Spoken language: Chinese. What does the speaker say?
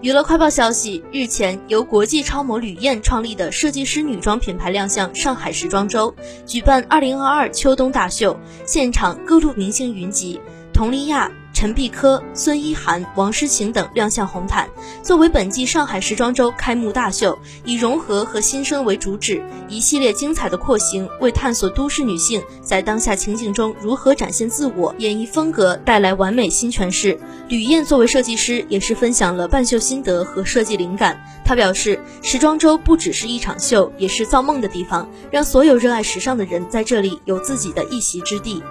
娱乐快报消息：日前，由国际超模吕燕创立的设计师女装品牌亮相上海时装周，举办2022秋冬大秀，现场各路明星云集，佟丽娅。陈碧珂、孙一涵、王诗晴等亮相红毯。作为本季上海时装周开幕大秀，以融合和新生为主旨，一系列精彩的廓形为探索都市女性在当下情景中如何展现自我、演绎风格带来完美新诠释。吕燕作为设计师，也是分享了半秀心得和设计灵感。她表示，时装周不只是一场秀，也是造梦的地方，让所有热爱时尚的人在这里有自己的一席之地。